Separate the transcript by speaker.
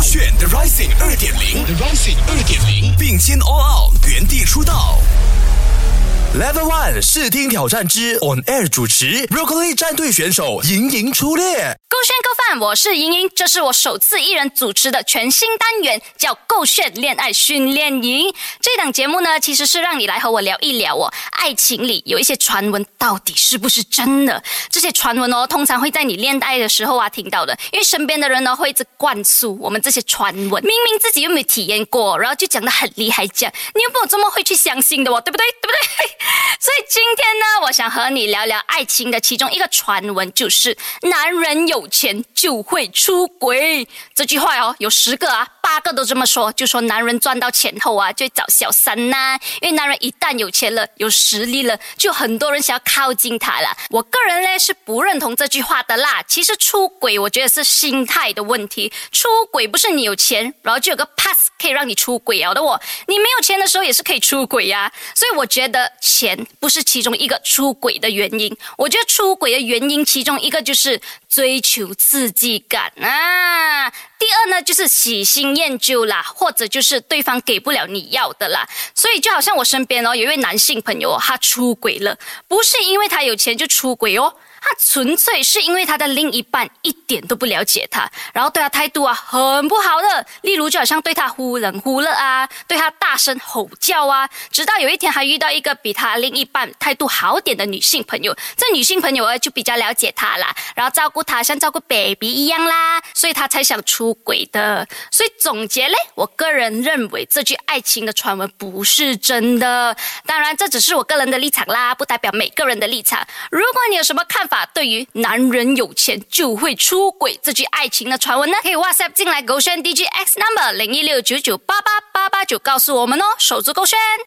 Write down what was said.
Speaker 1: 炫 The Rising 二点零，The Rising 二点零，并肩 All Out，原地出道。Level One 视听挑战之 On Air 主持，Broccoli 战队选手莹莹出列。
Speaker 2: 勾炫勾饭，我是莹莹，这是我首次一人主持的全新单元，叫《够炫恋爱训练营》。这档节目呢，其实是让你来和我聊一聊哦，爱情里有一些传闻到底是不是真的？这些传闻哦，通常会在你恋爱的时候啊听到的，因为身边的人呢会一直灌输我们这些传闻，明明自己又没有体验过，然后就讲的很厉害，讲你又不怎么会去相信的哦，对不对？对不对？所以今天呢，我想和你聊聊爱情的其中一个传闻，就是男人有钱就会出轨。这句话哦，有十个啊，八个都这么说，就说男人赚到钱后啊，就找小三呐。因为男人一旦有钱了、有实力了，就很多人想要靠近他了。我个人呢是不认同这句话的啦。其实出轨，我觉得是心态的问题。出轨不是你有钱，然后就有个 pass 可以让你出轨啊的我，你没有钱的时候也是可以出轨呀。所以我觉得钱。不是其中一个出轨的原因，我觉得出轨的原因其中一个就是追求自刺激感啊。第二呢，就是喜新厌旧啦，或者就是对方给不了你要的啦。所以就好像我身边哦，有一位男性朋友，他出轨了，不是因为他有钱就出轨哦。他纯粹是因为他的另一半一点都不了解他，然后对他态度啊很不好的，例如就好像对他忽冷忽热啊，对他大声吼叫啊，直到有一天还遇到一个比他另一半态度好点的女性朋友，这女性朋友啊就比较了解他啦，然后照顾他像照顾 baby 一样啦，所以他才想出轨的。所以总结嘞，我个人认为这句爱情的传闻不是真的，当然这只是我个人的立场啦，不代表每个人的立场。如果你有什么看，法对于男人有钱就会出轨这句爱情的传闻呢，可以 WhatsApp 进来勾选 DGX number 零一六九九八八八八九告诉我们哦，守住勾选。